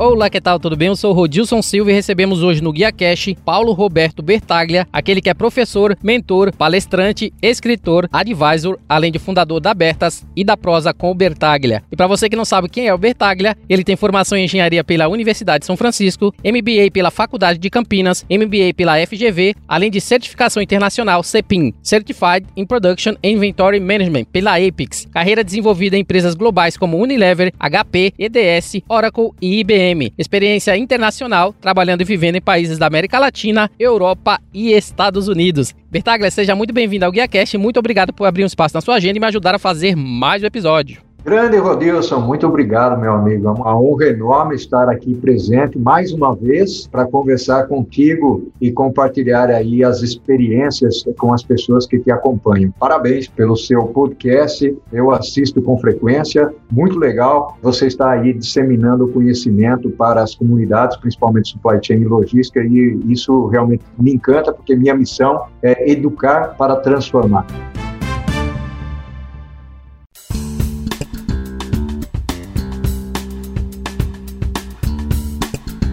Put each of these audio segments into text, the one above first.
Olá, que tal? Tudo bem? Eu sou Rodilson Silva e recebemos hoje no Guia Cash Paulo Roberto Bertaglia, aquele que é professor, mentor, palestrante, escritor, advisor, além de fundador da Bertas e da Prosa com o Bertaglia. E para você que não sabe quem é o Bertaglia, ele tem formação em engenharia pela Universidade de São Francisco, MBA pela Faculdade de Campinas, MBA pela FGV, além de certificação internacional CEPIM, Certified in Production and Inventory Management pela Apex. Carreira desenvolvida em empresas globais como Unilever, HP, EDS, Oracle e IBM experiência internacional, trabalhando e vivendo em países da América Latina, Europa e Estados Unidos. Bertaglia, seja muito bem-vindo ao GuiaCast muito obrigado por abrir um espaço na sua agenda e me ajudar a fazer mais um episódio. Grande Rodilson, muito obrigado, meu amigo. É uma honra enorme estar aqui presente mais uma vez para conversar contigo e compartilhar aí as experiências com as pessoas que te acompanham. Parabéns pelo seu podcast. Eu assisto com frequência. Muito legal. Você está aí disseminando conhecimento para as comunidades, principalmente supply chain e logística, e isso realmente me encanta porque minha missão é educar para transformar.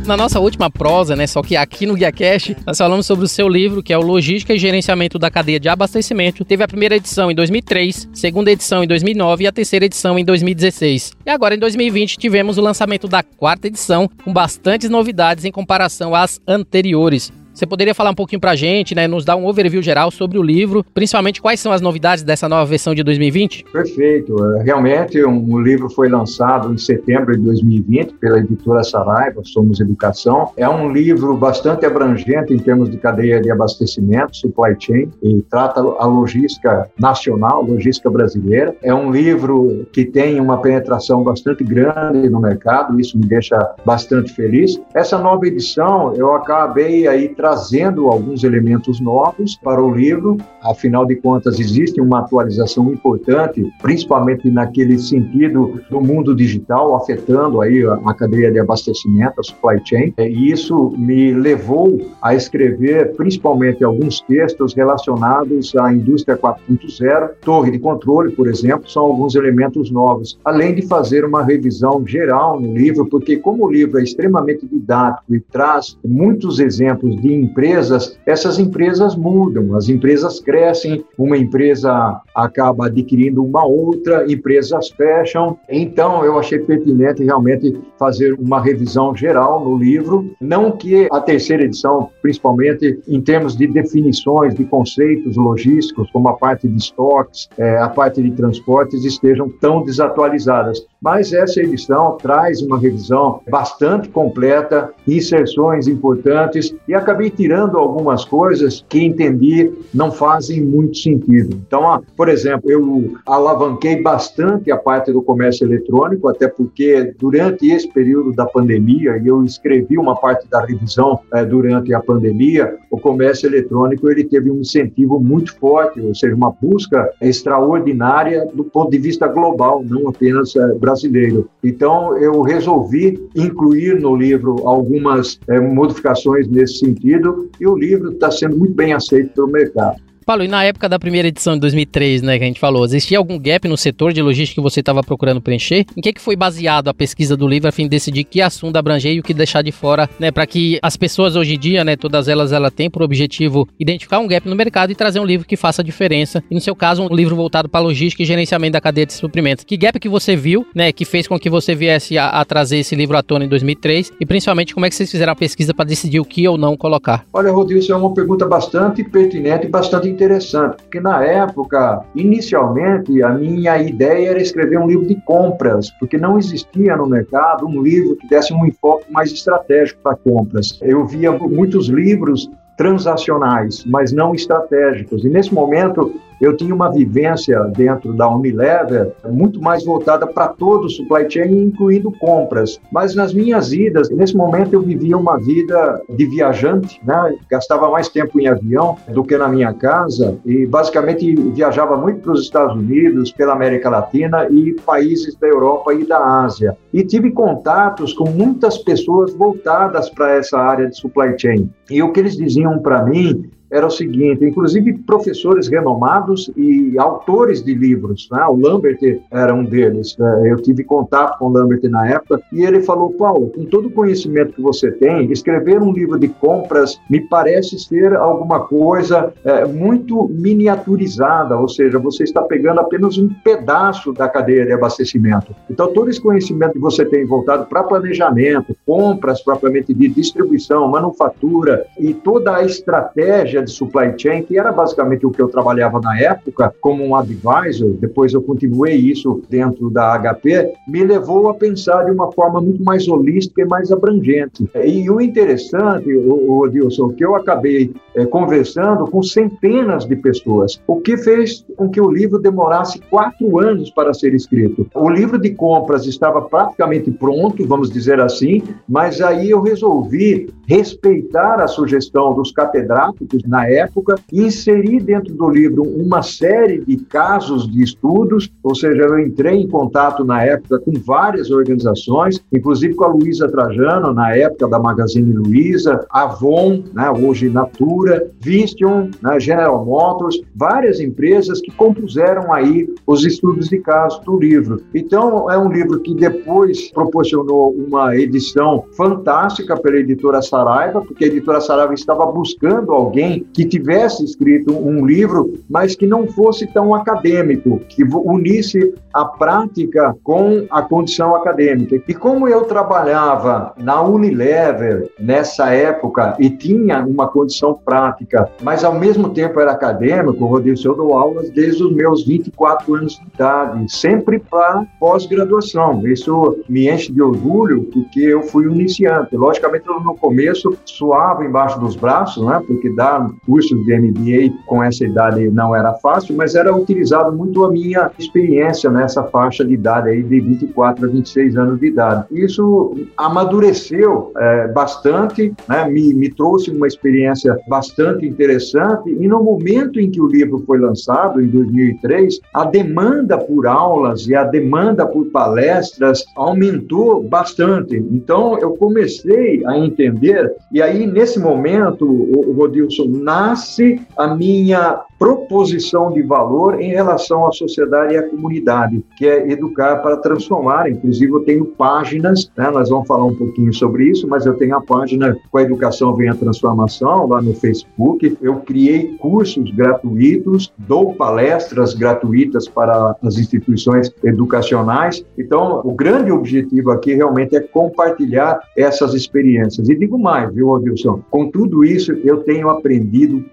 Na nossa última prosa, né, só que aqui no Guia Cash, nós falamos sobre o seu livro, que é o Logística e Gerenciamento da Cadeia de Abastecimento. Teve a primeira edição em 2003, segunda edição em 2009 e a terceira edição em 2016. E agora em 2020 tivemos o lançamento da quarta edição, com bastantes novidades em comparação às anteriores. Você poderia falar um pouquinho pra gente, né, nos dar um overview geral sobre o livro, principalmente quais são as novidades dessa nova versão de 2020? Perfeito. É, realmente, um, o livro foi lançado em setembro de 2020 pela editora Saraiva, Somos Educação. É um livro bastante abrangente em termos de cadeia de abastecimento, supply chain, e trata a logística nacional, logística brasileira. É um livro que tem uma penetração bastante grande no mercado, isso me deixa bastante feliz. Essa nova edição, eu acabei aí trazendo alguns elementos novos para o livro. Afinal de contas, existe uma atualização importante, principalmente naquele sentido do mundo digital, afetando aí a, cadeia de abastecimento, a supply chain. E isso me levou a escrever principalmente alguns textos relacionados à indústria 4.0, torre de controle, por exemplo, são alguns elementos novos. Além de fazer uma revisão geral no livro, porque como o livro é extremamente didático e traz muitos exemplos de empresas, essas empresas mudam, as empresas crescem, uma empresa acaba adquirindo uma outra, empresas fecham. Então, eu achei pertinente realmente fazer uma revisão geral no livro, não que a terceira edição, principalmente em termos de definições de conceitos logísticos, como a parte de estoques, é, a parte de transportes, estejam tão desatualizadas. Mas essa edição traz uma revisão bastante completa, inserções importantes e acabei tirando algumas coisas que entendi não fazem muito sentido. Então, por exemplo, eu alavanquei bastante a parte do comércio eletrônico, até porque durante esse período da pandemia, e eu escrevi uma parte da revisão eh, durante a pandemia, o comércio eletrônico ele teve um incentivo muito forte, ou seja, uma busca extraordinária do ponto de vista global, não apenas eh, brasileiro. Então, eu resolvi incluir no livro algumas eh, modificações nesse sentido e o livro está sendo muito bem aceito pelo mercado. Paulo, e na época da primeira edição de 2003, né, que a gente falou, existia algum gap no setor de logística que você estava procurando preencher? Em que, que foi baseado a pesquisa do livro a fim de decidir que assunto abranger e o que deixar de fora, né, para que as pessoas hoje em dia, né, todas elas, ela têm por objetivo identificar um gap no mercado e trazer um livro que faça diferença. E no seu caso, um livro voltado para logística e gerenciamento da cadeia de suprimentos. Que gap que você viu, né, que fez com que você viesse a, a trazer esse livro à tona em 2003 e principalmente como é que vocês fizeram a pesquisa para decidir o que ou não colocar? Olha, Rodrigo, isso é uma pergunta bastante pertinente e bastante interessante, porque na época, inicialmente, a minha ideia era escrever um livro de compras, porque não existia no mercado um livro que desse um enfoque mais estratégico para compras. Eu via muitos livros transacionais, mas não estratégicos. E nesse momento eu tinha uma vivência dentro da Unilever muito mais voltada para todo o supply chain, incluindo compras. Mas nas minhas idas, nesse momento eu vivia uma vida de viajante, né? gastava mais tempo em avião do que na minha casa e basicamente viajava muito para os Estados Unidos, pela América Latina e países da Europa e da Ásia. E tive contatos com muitas pessoas voltadas para essa área de supply chain. E o que eles diziam para mim era o seguinte, inclusive professores renomados e autores de livros, né? o Lambert era um deles, né? eu tive contato com o Lambert na época, e ele falou, Paulo, com todo o conhecimento que você tem, escrever um livro de compras me parece ser alguma coisa é, muito miniaturizada, ou seja, você está pegando apenas um pedaço da cadeia de abastecimento. Então, todo esse conhecimento que você tem voltado para planejamento, compras propriamente de distribuição, manufatura e toda a estratégia de supply chain, que era basicamente o que eu trabalhava na época como um advisor, depois eu continuei isso dentro da HP, me levou a pensar de uma forma muito mais holística e mais abrangente. E o interessante, o, o que eu acabei é, conversando com centenas de pessoas, o que fez com que o livro demorasse quatro anos para ser escrito. O livro de compras estava praticamente pronto, vamos dizer assim, mas aí eu resolvi respeitar a sugestão dos catedráticos na época, inserir dentro do livro uma série de casos de estudos, ou seja, eu entrei em contato na época com várias organizações, inclusive com a Luísa Trajano, na época da Magazine Luiza, Avon, né, hoje Natura, Vistion, né, General Motors, várias empresas que compuseram aí os estudos de caso do livro. Então, é um livro que depois proporcionou uma edição fantástica pela editora Saraiva, porque a editora Saraiva estava buscando alguém que tivesse escrito um livro, mas que não fosse tão acadêmico, que unisse a prática com a condição acadêmica. E como eu trabalhava na Unilever nessa época e tinha uma condição prática, mas ao mesmo tempo era acadêmico, Rodrigo, eu dou aulas desde os meus 24 anos de idade, sempre para pós-graduação. Isso me enche de orgulho porque eu fui iniciante. Logicamente, no começo suava embaixo dos braços, né? Porque dar cursos de MBA com essa idade não era fácil, mas era utilizado muito a minha experiência nessa faixa de idade aí de 24 a 26 anos de idade. Isso amadureceu é, bastante, né? me, me trouxe uma experiência bastante interessante e no momento em que o livro foi lançado, em 2003, a demanda por aulas e a demanda por palestras aumentou bastante. Então, eu comecei a entender, e aí, nesse momento, o Rodilson, nasce a minha proposição de valor em relação à sociedade e à comunidade, que é educar para transformar. Inclusive, eu tenho páginas, né, nós vamos falar um pouquinho sobre isso, mas eu tenho a página Com a Educação Vem a Transformação, lá no Facebook. Eu criei cursos gratuitos, dou palestras gratuitas para as instituições educacionais. Então, o grande objetivo aqui realmente é compartilhar essas experiências. E digo mais, viu, Wilson? Com tudo isso, eu tenho aprendido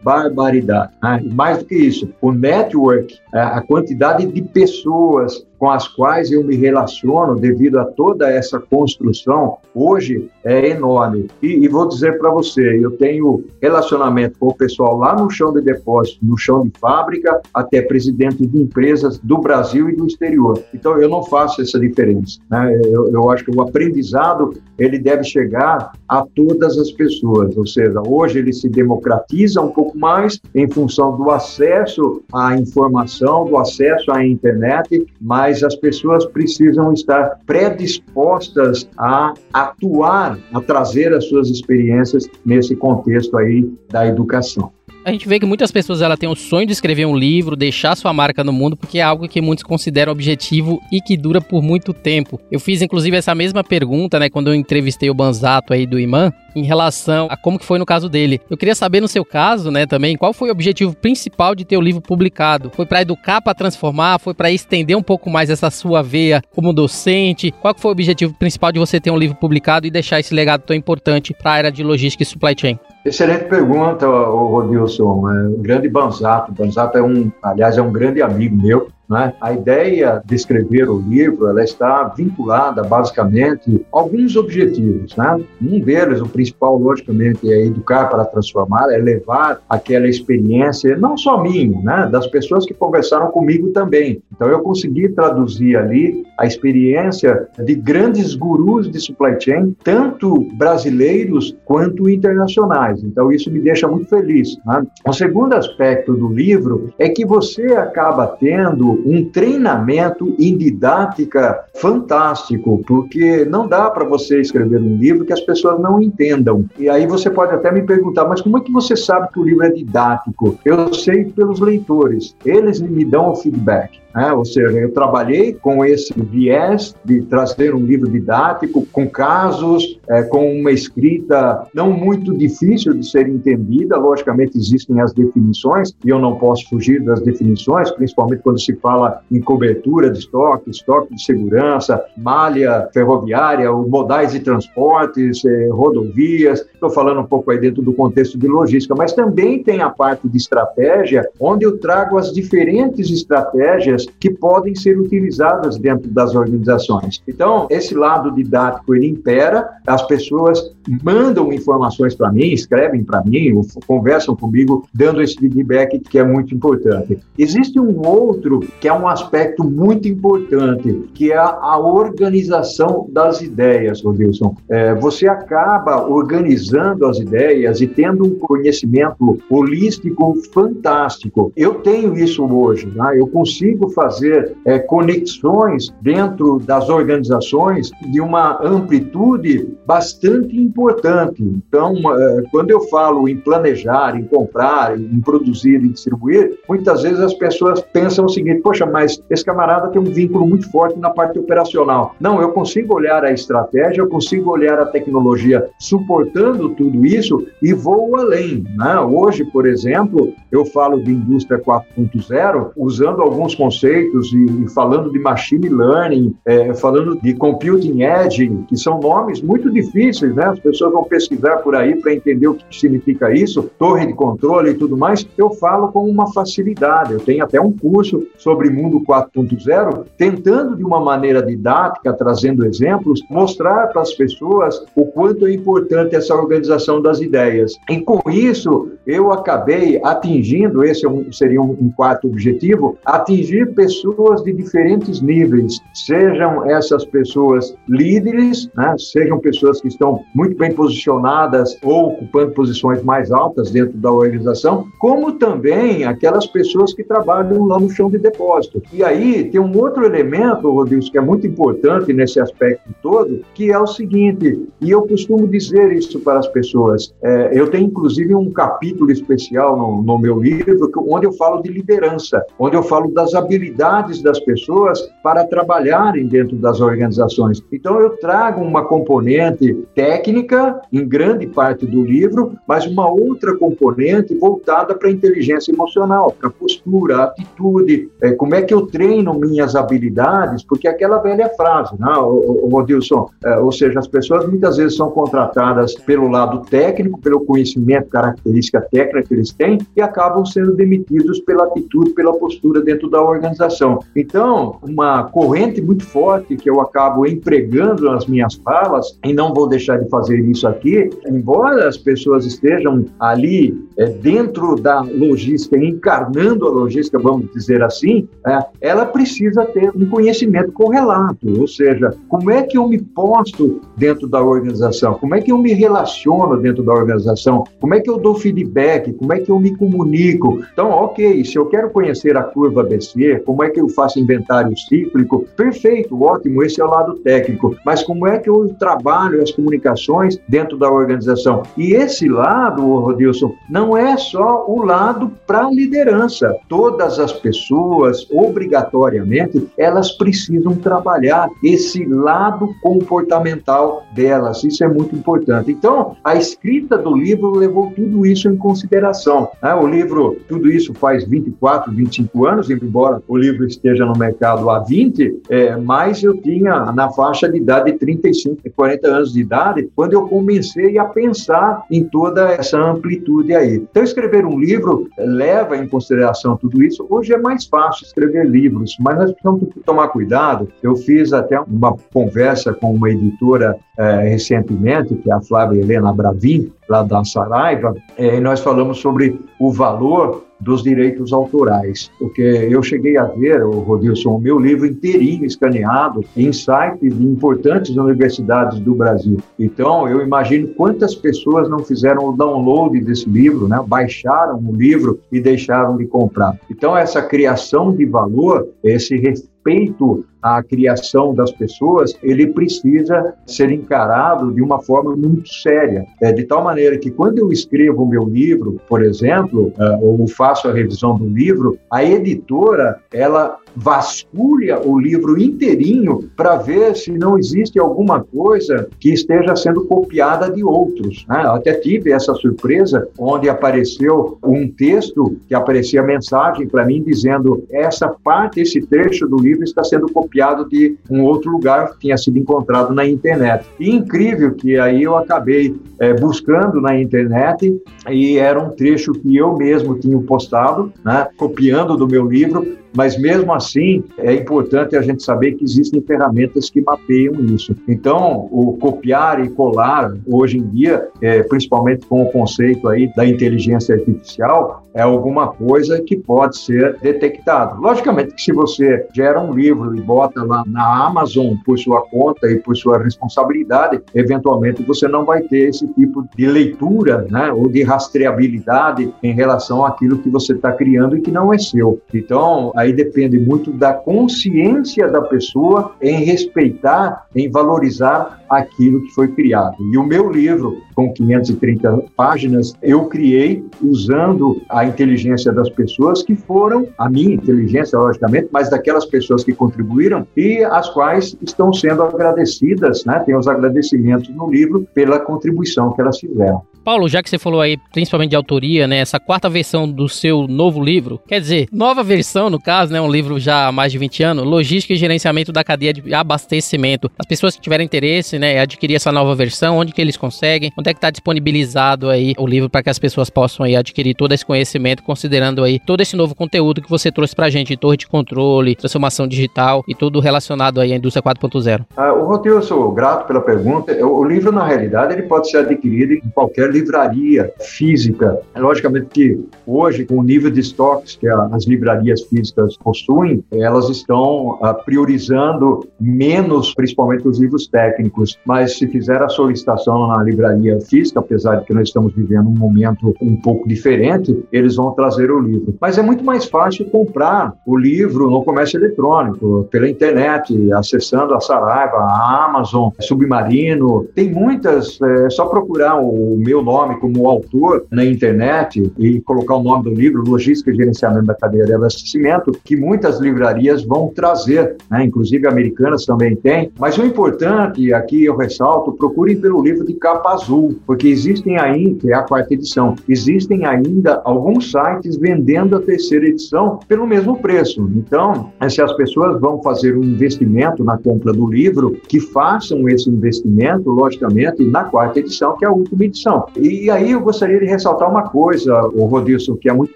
barbaridade. Né? Mais do que isso, o network, a quantidade de pessoas com as quais eu me relaciono devido a toda essa construção, hoje é enorme. E, e vou dizer para você, eu tenho relacionamento com o pessoal lá no chão de depósito, no chão de fábrica, até presidente de empresas do Brasil e do exterior. Então, eu não faço essa diferença. Né? Eu, eu acho que o aprendizado ele deve chegar a todas as pessoas, ou seja, hoje ele se democratiza um pouco mais em função do acesso à informação, do acesso à internet, mas mas as pessoas precisam estar predispostas a atuar, a trazer as suas experiências nesse contexto aí da educação. A gente vê que muitas pessoas ela têm o sonho de escrever um livro, deixar sua marca no mundo, porque é algo que muitos consideram objetivo e que dura por muito tempo. Eu fiz inclusive essa mesma pergunta, né, quando eu entrevistei o Banzato aí do Iman, em relação a como que foi no caso dele. Eu queria saber no seu caso, né, também, qual foi o objetivo principal de ter o livro publicado? Foi para educar, para transformar, foi para estender um pouco mais essa sua veia como docente? Qual foi o objetivo principal de você ter um livro publicado e deixar esse legado tão importante para a área de logística e supply chain? Excelente pergunta, Rodilson. É um grande Banzato. Banzato é um, aliás, é um grande amigo meu. Né? A ideia de escrever o livro ela está vinculada basicamente a alguns objetivos. Né? Um deles, o principal, logicamente, é educar para transformar, é levar aquela experiência, não só minha, né? das pessoas que conversaram comigo também. Então, eu consegui traduzir ali a experiência de grandes gurus de supply chain, tanto brasileiros quanto internacionais. Então, isso me deixa muito feliz. Né? O segundo aspecto do livro é que você acaba tendo um treinamento em didática fantástico, porque não dá para você escrever um livro que as pessoas não entendam. E aí você pode até me perguntar, mas como é que você sabe que o livro é didático? Eu sei pelos leitores, eles me dão o feedback. É, ou seja, eu trabalhei com esse viés de trazer um livro didático, com casos, é, com uma escrita não muito difícil de ser entendida. Logicamente, existem as definições, e eu não posso fugir das definições, principalmente quando se fala em cobertura de estoque, estoque de segurança, malha ferroviária, modais de transportes, é, rodovias. Estou falando um pouco aí dentro do contexto de logística, mas também tem a parte de estratégia, onde eu trago as diferentes estratégias que podem ser utilizadas dentro das organizações. Então, esse lado didático ele impera, as pessoas mandam informações para mim, escrevem para mim, conversam comigo, dando esse feedback que é muito importante. Existe um outro que é um aspecto muito importante, que é a organização das ideias, Rodilson. É, você acaba organizando as ideias e tendo um conhecimento holístico fantástico. Eu tenho isso hoje, né? eu consigo fazer é, conexões dentro das organizações de uma amplitude bastante importante. Então, é, quando eu falo em planejar, em comprar, em produzir e distribuir, muitas vezes as pessoas pensam o seguinte: poxa, mas esse camarada tem um vínculo muito forte na parte operacional. Não, eu consigo olhar a estratégia, eu consigo olhar a tecnologia suportando tudo isso e vou além. Né? Hoje, por exemplo, eu falo de indústria 4.0 usando alguns conceitos conceitos e, e falando de machine learning, é, falando de computing edge, que são nomes muito difíceis, né? As pessoas vão pesquisar por aí para entender o que significa isso, torre de controle e tudo mais. Eu falo com uma facilidade. Eu tenho até um curso sobre mundo 4.0, tentando de uma maneira didática, trazendo exemplos, mostrar para as pessoas o quanto é importante essa organização das ideias. E com isso, eu acabei atingindo, esse é seria um, quarto objetivo, atingir pessoas de diferentes níveis, sejam essas pessoas líderes, né, sejam pessoas que estão muito bem posicionadas ou ocupando posições mais altas dentro da organização, como também aquelas pessoas que trabalham lá no chão de depósito. E aí tem um outro elemento, Rodrigo, que é muito importante nesse aspecto todo, que é o seguinte, e eu costumo dizer isso para as pessoas, é, eu tenho inclusive um capítulo especial no, no meu livro, onde eu falo de liderança, onde eu falo das habilidades habilidades das pessoas para trabalharem dentro das organizações. Então, eu trago uma componente técnica em grande parte do livro, mas uma outra componente voltada para a inteligência emocional, para a postura, a atitude, é, como é que eu treino minhas habilidades, porque aquela velha frase, né, Odilson, é, ou seja, as pessoas muitas vezes são contratadas pelo lado técnico, pelo conhecimento, característica técnica que eles têm, e acabam sendo demitidos pela atitude, pela postura dentro da organização organização. Então, uma corrente muito forte que eu acabo empregando nas minhas falas, e não vou deixar de fazer isso aqui, embora as pessoas estejam ali é, dentro da logística, encarnando a logística, vamos dizer assim, é, ela precisa ter um conhecimento correlato, ou seja, como é que eu me posto dentro da organização, como é que eu me relaciono dentro da organização, como é que eu dou feedback, como é que eu me comunico. Então, ok, se eu quero conhecer a curva BC, como é que eu faço inventário cíclico? Perfeito, ótimo, esse é o lado técnico. Mas como é que eu trabalho as comunicações dentro da organização? E esse lado, Rodilson, não é só o lado para liderança. Todas as pessoas, obrigatoriamente, elas precisam trabalhar esse lado comportamental delas. Isso é muito importante. Então, a escrita do livro levou tudo isso em consideração. Né? O livro, tudo isso faz 24, 25 anos, embora o livro esteja no mercado há 20, é, mas eu tinha na faixa de idade de 35 e 40 anos de idade, quando eu comecei a pensar em toda essa amplitude aí. Então, escrever um livro leva em consideração tudo isso. Hoje é mais fácil escrever livros, mas nós precisamos tomar cuidado. Eu fiz até uma conversa com uma editora é, recentemente, que é a Flávia Helena Bravin, lá da Saraiva, é, e nós falamos sobre o valor dos direitos autorais, porque eu cheguei a ver, o Rodilson, o meu livro inteirinho escaneado em sites de importantes universidades do Brasil. Então, eu imagino quantas pessoas não fizeram o download desse livro, né? baixaram o livro e deixaram de comprar. Então, essa criação de valor, esse respeito à criação das pessoas, ele precisa ser encarado de uma forma muito séria. É, de tal maneira que quando eu escrevo o meu livro, por exemplo, é, ou faço a revisão do livro, a editora, ela vasculha o livro inteirinho para ver se não existe alguma coisa que esteja sendo copiada de outros. Né? Até tive essa surpresa onde apareceu um texto que aparecia mensagem para mim dizendo essa parte, esse trecho do livro está sendo copiado de um outro lugar que tinha sido encontrado na internet. E incrível que aí eu acabei é, buscando na internet e era um trecho que eu mesmo tinha postado, né, copiando do meu livro, mas mesmo assim é importante a gente saber que existem ferramentas que mapeiam isso. Então, o copiar e colar hoje em dia, é, principalmente com o conceito aí da inteligência artificial, é alguma coisa que pode ser detectado. Logicamente que se você gera um livro e bota lá na Amazon por sua conta e por sua responsabilidade, eventualmente você não vai ter esse tipo de leitura, né, ou de rastreabilidade em relação àquilo que você está criando e que não é seu. Então, aí depende muito da consciência da pessoa em respeitar, em valorizar aquilo que foi criado. E o meu livro, com 530 páginas, eu criei usando a inteligência das pessoas que foram, a minha inteligência, logicamente, mas daquelas pessoas que contribuíram e as quais estão sendo agradecidas, né? Tem os agradecimentos no livro pela contribuição que elas fizeram. Paulo, já que você falou aí principalmente de autoria, né, essa quarta versão do seu novo livro, quer dizer, nova versão no caso, né, um livro já há mais de 20 anos, Logística e Gerenciamento da Cadeia de Abastecimento. As pessoas que tiverem interesse, né, adquirir essa nova versão, onde que eles conseguem? Onde é que está disponibilizado aí o livro para que as pessoas possam aí adquirir todo esse conhecimento, considerando aí todo esse novo conteúdo que você trouxe pra gente, torre de controle, transformação digital e tudo relacionado aí à indústria 4.0? Ah, o Roteiro, eu sou grato pela pergunta. O livro, na realidade, ele pode ser adquirido em qualquer livraria física. Logicamente que hoje, com o nível de estoques que as livrarias físicas possuem, elas estão uh, priorizando menos, principalmente os livros técnicos. Mas se fizer a solicitação na livraria física, apesar de que nós estamos vivendo um momento um pouco diferente, eles vão trazer o livro. Mas é muito mais fácil comprar o livro no comércio eletrônico, pela internet, acessando a Saraiva, a Amazon, Submarino. Tem muitas, é só procurar o meu nome como autor na internet e colocar o nome do livro, Logística e Gerenciamento da Cadeia de Abastecimento, que muitas livrarias vão trazer, né? inclusive americanas também tem. Mas o importante, aqui eu ressalto, procurem pelo livro de capa azul, porque existem ainda, que é a quarta edição, existem ainda alguns sites vendendo a terceira edição pelo mesmo preço. Então, se as pessoas vão fazer um investimento na compra do livro, que façam esse investimento, logicamente, na quarta edição, que é a última edição. E aí eu gostaria de ressaltar uma coisa, o Rodilson, que é muito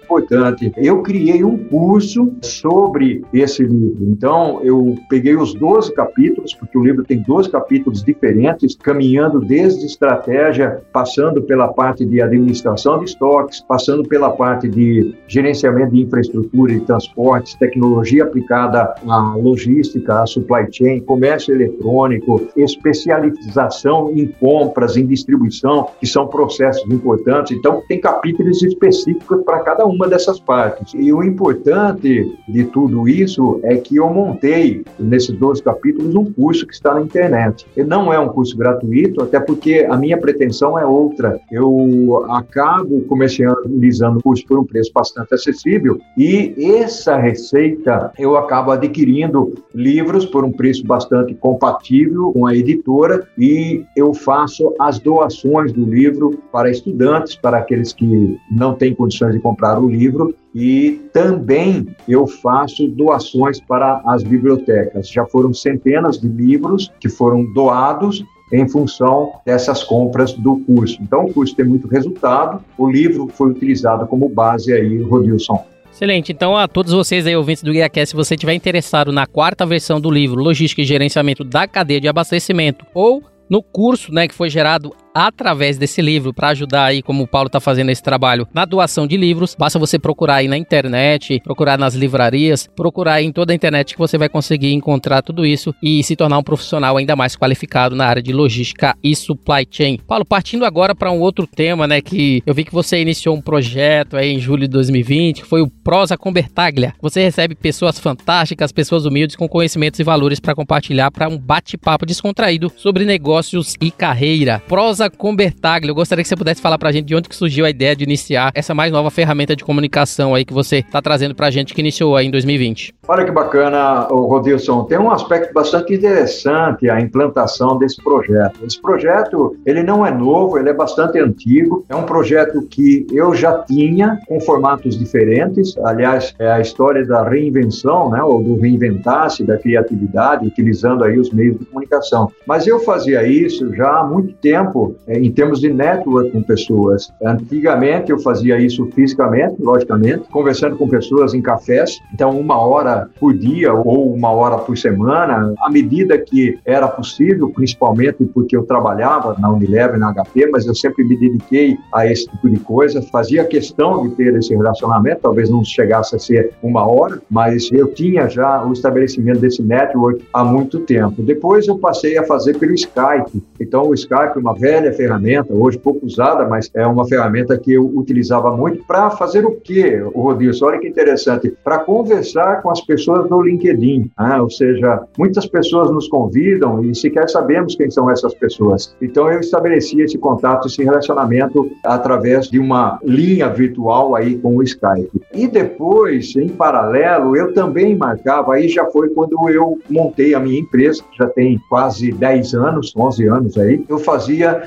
importante. Eu criei um curso sobre esse livro. Então, eu peguei os 12 capítulos, porque o livro tem 12 capítulos diferentes, caminhando desde estratégia, passando pela parte de administração de estoques, passando pela parte de gerenciamento de infraestrutura e transportes, tecnologia aplicada à logística, à supply chain, comércio eletrônico, especialização em compras, em distribuição, que são processos importantes. Então, tem capítulos específicos para cada uma dessas partes. E o importante de tudo isso é que eu montei, nesses 12 capítulos, um curso que está na internet. E não é um curso gratuito, até porque a minha pretensão é outra. Eu acabo comercializando o curso por um preço bastante acessível e essa receita eu acabo adquirindo livros por um preço bastante compatível com a editora e eu faço as doações do livro para estudantes, para aqueles que não têm condições de comprar o livro e também eu faço doações para as bibliotecas. Já foram centenas de livros que foram doados em função dessas compras do curso. Então, o curso tem muito resultado, o livro foi utilizado como base aí, Rodilson. Excelente. Então, a todos vocês aí, ouvintes do GuiaCast, se você estiver interessado na quarta versão do livro Logística e Gerenciamento da Cadeia de Abastecimento ou no curso, né, que foi gerado através desse livro para ajudar aí, como o Paulo está fazendo esse trabalho, na doação de livros. Basta você procurar aí na internet, procurar nas livrarias, procurar em toda a internet que você vai conseguir encontrar tudo isso e se tornar um profissional ainda mais qualificado na área de logística e supply chain. Paulo, partindo agora para um outro tema, né, que eu vi que você iniciou um projeto aí em julho de 2020, que foi o Prosa com Bertaglia. Você recebe pessoas fantásticas, pessoas humildes com conhecimentos e valores para compartilhar para um bate-papo descontraído sobre negócios e carreira. Prosa com Bertaglia. Eu gostaria que você pudesse falar pra gente de onde que surgiu a ideia de iniciar essa mais nova ferramenta de comunicação aí que você está trazendo pra gente que iniciou aí em 2020. Olha que bacana, Rodilson. Tem um aspecto bastante interessante a implantação desse projeto. Esse projeto, ele não é novo, ele é bastante antigo. É um projeto que eu já tinha com formatos diferentes. Aliás, é a história da reinvenção, né, ou do reinventar-se da criatividade, utilizando aí os meios de comunicação. Mas eu fazia isso já há muito tempo em termos de network com pessoas. Antigamente eu fazia isso fisicamente, logicamente, conversando com pessoas em cafés. Então, uma hora por dia ou uma hora por semana, à medida que era possível, principalmente porque eu trabalhava na Unilever, na HP, mas eu sempre me dediquei a esse tipo de coisa, fazia questão de ter esse relacionamento, talvez não chegasse a ser uma hora, mas eu tinha já o estabelecimento desse network há muito tempo. Depois eu passei a fazer pelo Skype. Então o Skype é uma velha ferramenta, hoje pouco usada, mas é uma ferramenta que eu utilizava muito para fazer o quê, o Rodilson? Olha que interessante, para conversar com as pessoas no LinkedIn, né? ou seja, muitas pessoas nos convidam e sequer sabemos quem são essas pessoas. Então eu estabeleci esse contato, esse relacionamento através de uma linha virtual aí com o Skype. E depois, em paralelo, eu também marcava, aí já foi quando eu montei a minha empresa, já tem quase 10 anos, 11 anos aí, eu fazia